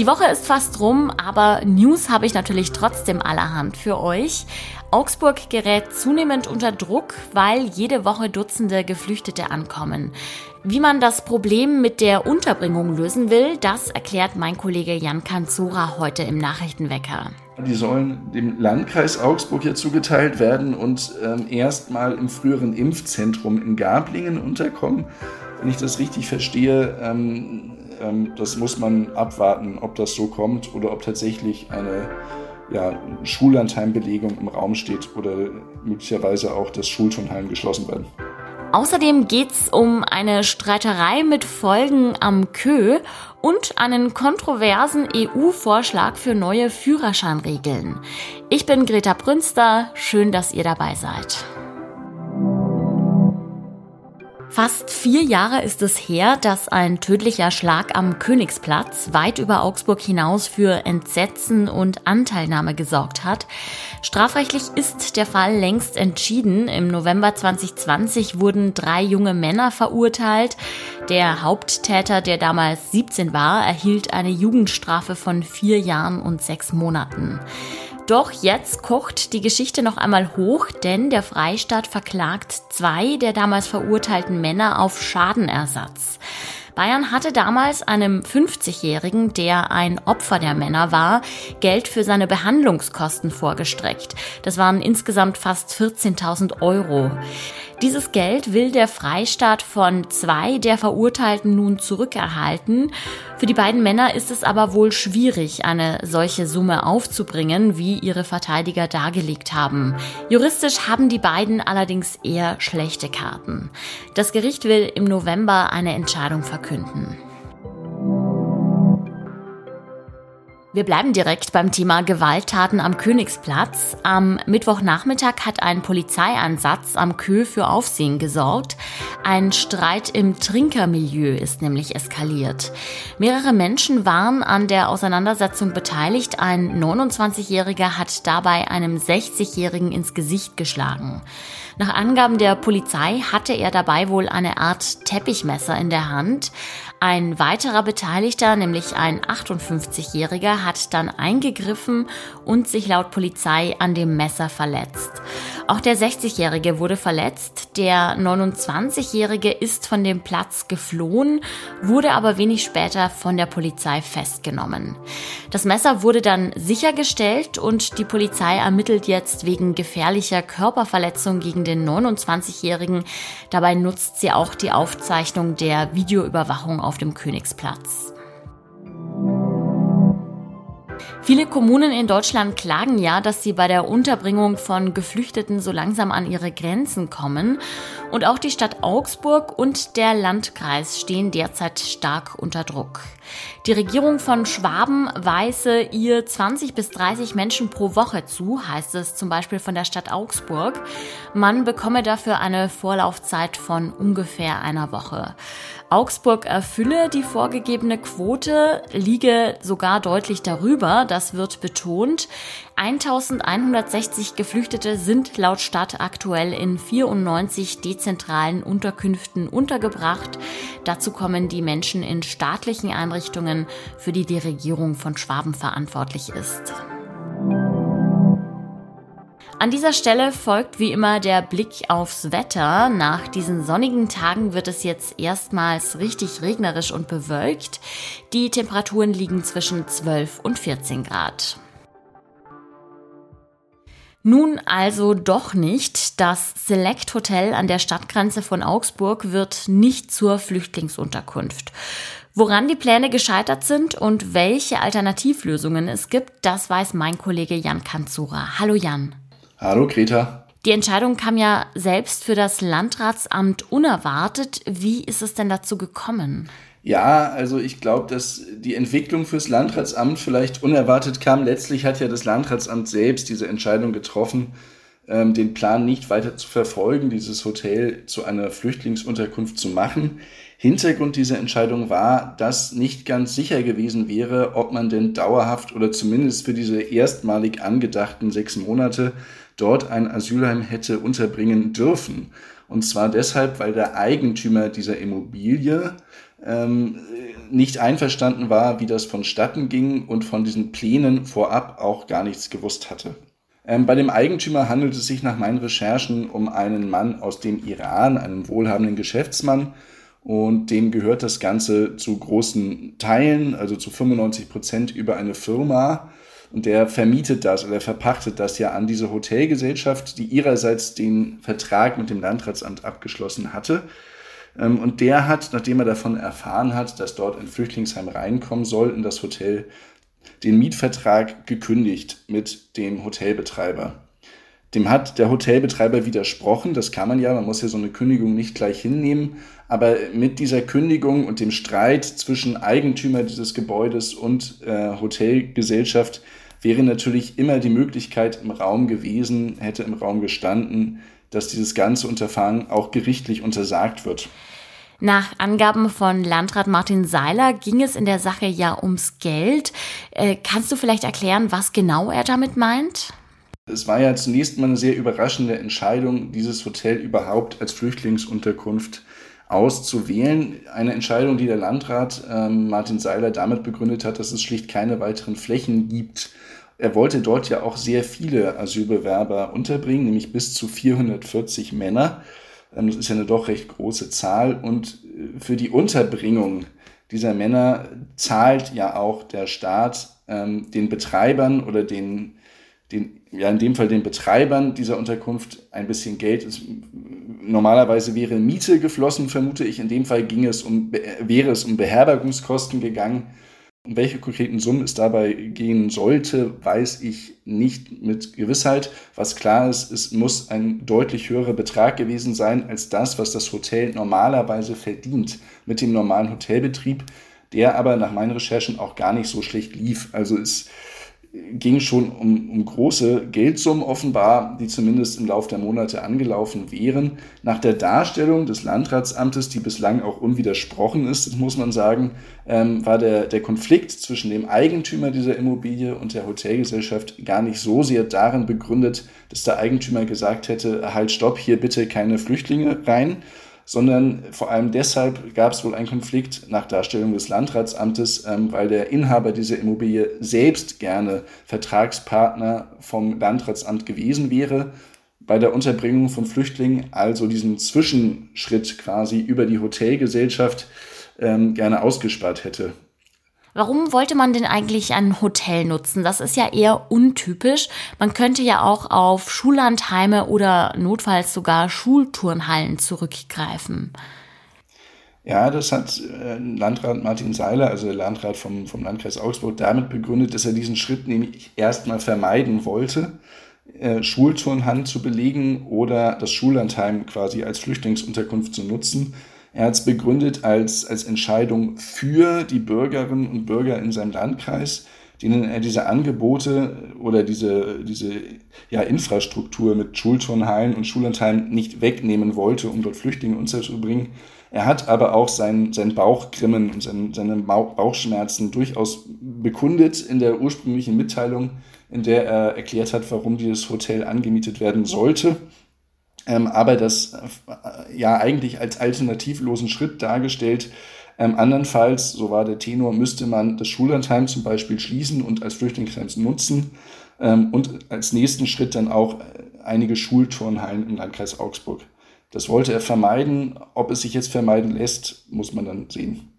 Die Woche ist fast rum, aber News habe ich natürlich trotzdem allerhand für euch. Augsburg gerät zunehmend unter Druck, weil jede Woche Dutzende Geflüchtete ankommen. Wie man das Problem mit der Unterbringung lösen will, das erklärt mein Kollege Jan Kanzora heute im Nachrichtenwecker. Die sollen dem Landkreis Augsburg ja zugeteilt werden und ähm, erstmal im früheren Impfzentrum in Gablingen unterkommen. Wenn ich das richtig verstehe, ähm, das muss man abwarten, ob das so kommt oder ob tatsächlich eine ja, Schullandheimbelegung im Raum steht oder möglicherweise auch das Schulturnheim geschlossen werden. Außerdem geht's um eine Streiterei mit Folgen am Kö und einen kontroversen EU-Vorschlag für neue Führerscheinregeln. Ich bin Greta Brünster, schön, dass ihr dabei seid. Fast vier Jahre ist es her, dass ein tödlicher Schlag am Königsplatz weit über Augsburg hinaus für Entsetzen und Anteilnahme gesorgt hat. Strafrechtlich ist der Fall längst entschieden. Im November 2020 wurden drei junge Männer verurteilt. Der Haupttäter, der damals 17 war, erhielt eine Jugendstrafe von vier Jahren und sechs Monaten. Doch jetzt kocht die Geschichte noch einmal hoch, denn der Freistaat verklagt zwei der damals verurteilten Männer auf Schadenersatz. Bayern hatte damals einem 50-Jährigen, der ein Opfer der Männer war, Geld für seine Behandlungskosten vorgestreckt. Das waren insgesamt fast 14.000 Euro. Dieses Geld will der Freistaat von zwei der Verurteilten nun zurückerhalten. Für die beiden Männer ist es aber wohl schwierig, eine solche Summe aufzubringen, wie ihre Verteidiger dargelegt haben. Juristisch haben die beiden allerdings eher schlechte Karten. Das Gericht will im November eine Entscheidung verkünden. Wir bleiben direkt beim Thema Gewalttaten am Königsplatz. Am Mittwochnachmittag hat ein Polizeieinsatz am Kö für Aufsehen gesorgt. Ein Streit im Trinkermilieu ist nämlich eskaliert. Mehrere Menschen waren an der Auseinandersetzung beteiligt. Ein 29-Jähriger hat dabei einem 60-Jährigen ins Gesicht geschlagen. Nach Angaben der Polizei hatte er dabei wohl eine Art Teppichmesser in der Hand. Ein weiterer Beteiligter, nämlich ein 58-Jähriger, hat dann eingegriffen und sich laut Polizei an dem Messer verletzt. Auch der 60-Jährige wurde verletzt. Der 29-Jährige ist von dem Platz geflohen, wurde aber wenig später von der Polizei festgenommen. Das Messer wurde dann sichergestellt und die Polizei ermittelt jetzt wegen gefährlicher Körperverletzung gegen den 29-Jährigen. Dabei nutzt sie auch die Aufzeichnung der Videoüberwachung auf dem Königsplatz. Viele Kommunen in Deutschland klagen ja, dass sie bei der Unterbringung von Geflüchteten so langsam an ihre Grenzen kommen. Und auch die Stadt Augsburg und der Landkreis stehen derzeit stark unter Druck. Die Regierung von Schwaben weise ihr 20 bis 30 Menschen pro Woche zu, heißt es zum Beispiel von der Stadt Augsburg. Man bekomme dafür eine Vorlaufzeit von ungefähr einer Woche. Augsburg erfülle die vorgegebene Quote, liege sogar deutlich darüber, das wird betont. 1160 Geflüchtete sind laut Stadt aktuell in 94 dezentralen Unterkünften untergebracht. Dazu kommen die Menschen in staatlichen Einrichtungen, für die die Regierung von Schwaben verantwortlich ist. An dieser Stelle folgt wie immer der Blick aufs Wetter. Nach diesen sonnigen Tagen wird es jetzt erstmals richtig regnerisch und bewölkt. Die Temperaturen liegen zwischen 12 und 14 Grad. Nun also doch nicht. Das Select Hotel an der Stadtgrenze von Augsburg wird nicht zur Flüchtlingsunterkunft. Woran die Pläne gescheitert sind und welche Alternativlösungen es gibt, das weiß mein Kollege Jan Kanzura. Hallo Jan. Hallo Greta. Die Entscheidung kam ja selbst für das Landratsamt unerwartet. Wie ist es denn dazu gekommen? Ja, also ich glaube, dass die Entwicklung fürs Landratsamt vielleicht unerwartet kam. Letztlich hat ja das Landratsamt selbst diese Entscheidung getroffen, ähm, den Plan nicht weiter zu verfolgen, dieses Hotel zu einer Flüchtlingsunterkunft zu machen. Hintergrund dieser Entscheidung war, dass nicht ganz sicher gewesen wäre, ob man denn dauerhaft oder zumindest für diese erstmalig angedachten sechs Monate dort ein Asylheim hätte unterbringen dürfen. Und zwar deshalb, weil der Eigentümer dieser Immobilie ähm, nicht einverstanden war, wie das vonstatten ging und von diesen Plänen vorab auch gar nichts gewusst hatte. Ähm, bei dem Eigentümer handelt es sich nach meinen Recherchen um einen Mann aus dem Iran, einen wohlhabenden Geschäftsmann. Und dem gehört das Ganze zu großen Teilen, also zu 95 Prozent über eine Firma. Und der vermietet das oder verpachtet das ja an diese Hotelgesellschaft, die ihrerseits den Vertrag mit dem Landratsamt abgeschlossen hatte. Ähm, und der hat, nachdem er davon erfahren hat, dass dort ein Flüchtlingsheim reinkommen soll in das Hotel, den Mietvertrag gekündigt mit dem Hotelbetreiber. Dem hat der Hotelbetreiber widersprochen. Das kann man ja, man muss ja so eine Kündigung nicht gleich hinnehmen. Aber mit dieser Kündigung und dem Streit zwischen Eigentümer dieses Gebäudes und äh, Hotelgesellschaft wäre natürlich immer die Möglichkeit im Raum gewesen, hätte im Raum gestanden, dass dieses ganze Unterfangen auch gerichtlich untersagt wird. Nach Angaben von Landrat Martin Seiler ging es in der Sache ja ums Geld. Äh, kannst du vielleicht erklären, was genau er damit meint? Es war ja zunächst mal eine sehr überraschende Entscheidung, dieses Hotel überhaupt als Flüchtlingsunterkunft auszuwählen. Eine Entscheidung, die der Landrat äh, Martin Seiler damit begründet hat, dass es schlicht keine weiteren Flächen gibt. Er wollte dort ja auch sehr viele Asylbewerber unterbringen, nämlich bis zu 440 Männer. Ähm, das ist ja eine doch recht große Zahl. Und äh, für die Unterbringung dieser Männer zahlt ja auch der Staat ähm, den Betreibern oder den, den, ja in dem Fall den Betreibern dieser Unterkunft ein bisschen Geld. Es, normalerweise wäre Miete geflossen, vermute ich. In dem Fall ging es um, wäre es um Beherbergungskosten gegangen. Um welche konkreten Summen es dabei gehen sollte, weiß ich nicht mit Gewissheit. Was klar ist, es muss ein deutlich höherer Betrag gewesen sein als das, was das Hotel normalerweise verdient mit dem normalen Hotelbetrieb, der aber nach meinen Recherchen auch gar nicht so schlecht lief. Also es ging schon um, um große Geldsummen offenbar, die zumindest im Laufe der Monate angelaufen wären. Nach der Darstellung des Landratsamtes, die bislang auch unwidersprochen ist, muss man sagen, ähm, war der, der Konflikt zwischen dem Eigentümer dieser Immobilie und der Hotelgesellschaft gar nicht so sehr darin begründet, dass der Eigentümer gesagt hätte, halt stopp, hier bitte keine Flüchtlinge rein, sondern vor allem deshalb gab es wohl einen Konflikt nach Darstellung des Landratsamtes, ähm, weil der Inhaber dieser Immobilie selbst gerne Vertragspartner vom Landratsamt gewesen wäre bei der Unterbringung von Flüchtlingen, also diesen Zwischenschritt quasi über die Hotelgesellschaft ähm, gerne ausgespart hätte. Warum wollte man denn eigentlich ein Hotel nutzen? Das ist ja eher untypisch. Man könnte ja auch auf Schullandheime oder notfalls sogar Schulturnhallen zurückgreifen. Ja, das hat äh, Landrat Martin Seiler, also der Landrat vom, vom Landkreis Augsburg, damit begründet, dass er diesen Schritt nämlich erstmal vermeiden wollte, äh, Schulturnhallen zu belegen oder das Schullandheim quasi als Flüchtlingsunterkunft zu nutzen er hat es begründet als, als Entscheidung für die Bürgerinnen und Bürger in seinem Landkreis, denen er diese Angebote oder diese, diese ja, Infrastruktur mit Schulturnhallen und Schullandheimen nicht wegnehmen wollte, um dort Flüchtlinge unterzubringen. Er hat aber auch sein, sein Bauchgrimmen und sein, seine Bauchschmerzen durchaus bekundet in der ursprünglichen Mitteilung, in der er erklärt hat, warum dieses Hotel angemietet werden sollte ähm, aber das äh, ja eigentlich als alternativlosen Schritt dargestellt. Ähm, andernfalls, so war der Tenor, müsste man das Schullandheim zum Beispiel schließen und als Flüchtlingsheim nutzen ähm, und als nächsten Schritt dann auch äh, einige Schulturnhallen im Landkreis Augsburg. Das wollte er vermeiden. Ob es sich jetzt vermeiden lässt, muss man dann sehen.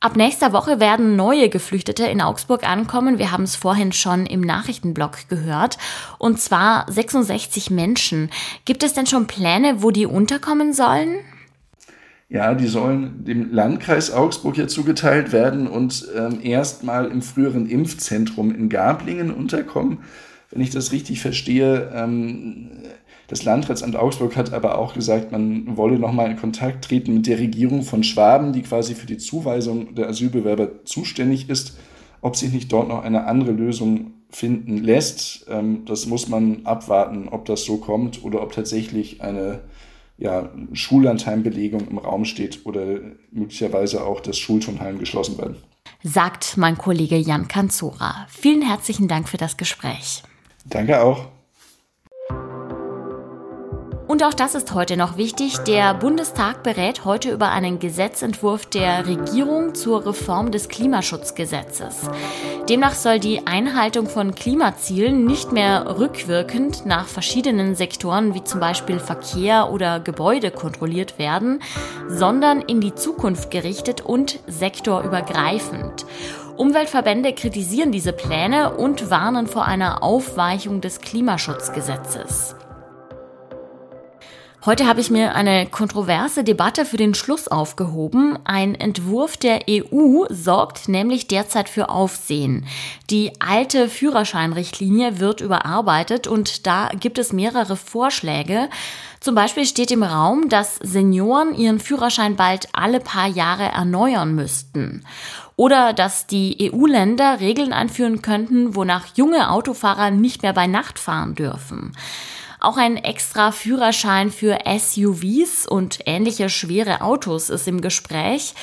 Ab nächster Woche werden neue Geflüchtete in Augsburg ankommen. Wir haben es vorhin schon im Nachrichtenblock gehört. Und zwar 66 Menschen. Gibt es denn schon Pläne, wo die unterkommen sollen? Ja, die sollen dem Landkreis Augsburg ja zugeteilt werden und ähm, erstmal im früheren Impfzentrum in Gablingen unterkommen. Wenn ich das richtig verstehe, ähm, das Landratsamt Augsburg hat aber auch gesagt, man wolle nochmal in Kontakt treten mit der Regierung von Schwaben, die quasi für die Zuweisung der Asylbewerber zuständig ist, ob sich nicht dort noch eine andere Lösung finden lässt. Ähm, das muss man abwarten, ob das so kommt oder ob tatsächlich eine ja, Schullandheimbelegung im Raum steht oder möglicherweise auch das Schulturnheim geschlossen werden. Sagt mein Kollege Jan Kanzora. Vielen herzlichen Dank für das Gespräch. Danke auch. Und auch das ist heute noch wichtig. Der Bundestag berät heute über einen Gesetzentwurf der Regierung zur Reform des Klimaschutzgesetzes. Demnach soll die Einhaltung von Klimazielen nicht mehr rückwirkend nach verschiedenen Sektoren wie zum Beispiel Verkehr oder Gebäude kontrolliert werden, sondern in die Zukunft gerichtet und sektorübergreifend. Umweltverbände kritisieren diese Pläne und warnen vor einer Aufweichung des Klimaschutzgesetzes. Heute habe ich mir eine kontroverse Debatte für den Schluss aufgehoben. Ein Entwurf der EU sorgt nämlich derzeit für Aufsehen. Die alte Führerscheinrichtlinie wird überarbeitet und da gibt es mehrere Vorschläge. Zum Beispiel steht im Raum, dass Senioren ihren Führerschein bald alle paar Jahre erneuern müssten. Oder dass die EU-Länder Regeln einführen könnten, wonach junge Autofahrer nicht mehr bei Nacht fahren dürfen. Auch ein extra Führerschein für SUVs und ähnliche schwere Autos ist im Gespräch.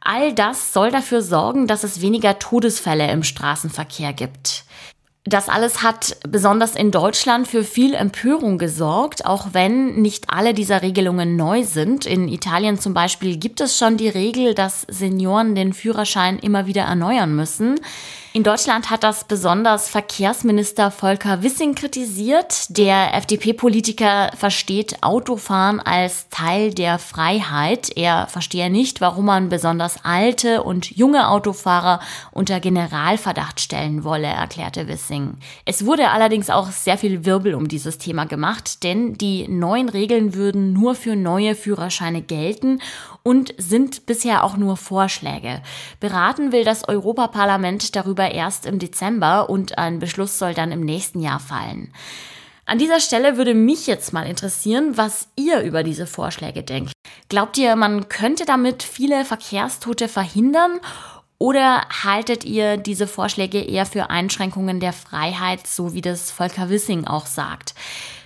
All das soll dafür sorgen, dass es weniger Todesfälle im Straßenverkehr gibt. Das alles hat besonders in Deutschland für viel Empörung gesorgt, auch wenn nicht alle dieser Regelungen neu sind. In Italien zum Beispiel gibt es schon die Regel, dass Senioren den Führerschein immer wieder erneuern müssen. In Deutschland hat das besonders Verkehrsminister Volker Wissing kritisiert. Der FDP-Politiker versteht Autofahren als Teil der Freiheit. Er verstehe nicht, warum man besonders alte und junge Autofahrer unter Generalverdacht stellen wolle, erklärte Wissing. Es wurde allerdings auch sehr viel Wirbel um dieses Thema gemacht, denn die neuen Regeln würden nur für neue Führerscheine gelten und sind bisher auch nur Vorschläge. Beraten will das Europaparlament darüber erst im Dezember und ein Beschluss soll dann im nächsten Jahr fallen. An dieser Stelle würde mich jetzt mal interessieren, was ihr über diese Vorschläge denkt. Glaubt ihr, man könnte damit viele Verkehrstote verhindern oder haltet ihr diese Vorschläge eher für Einschränkungen der Freiheit, so wie das Volker Wissing auch sagt?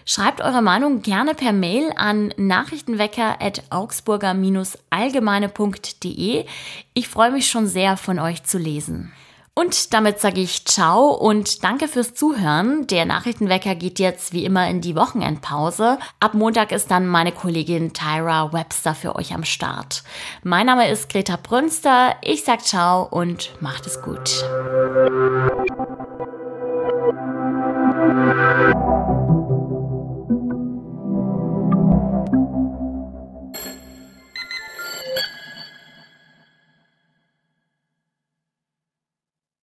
Schreibt eure Meinung gerne per Mail an nachrichtenwecker.augsburger-allgemeine.de. Ich freue mich schon sehr, von euch zu lesen. Und damit sage ich Ciao und danke fürs Zuhören. Der Nachrichtenwecker geht jetzt wie immer in die Wochenendpause. Ab Montag ist dann meine Kollegin Tyra Webster für euch am Start. Mein Name ist Greta Brünster. Ich sag Ciao und macht es gut.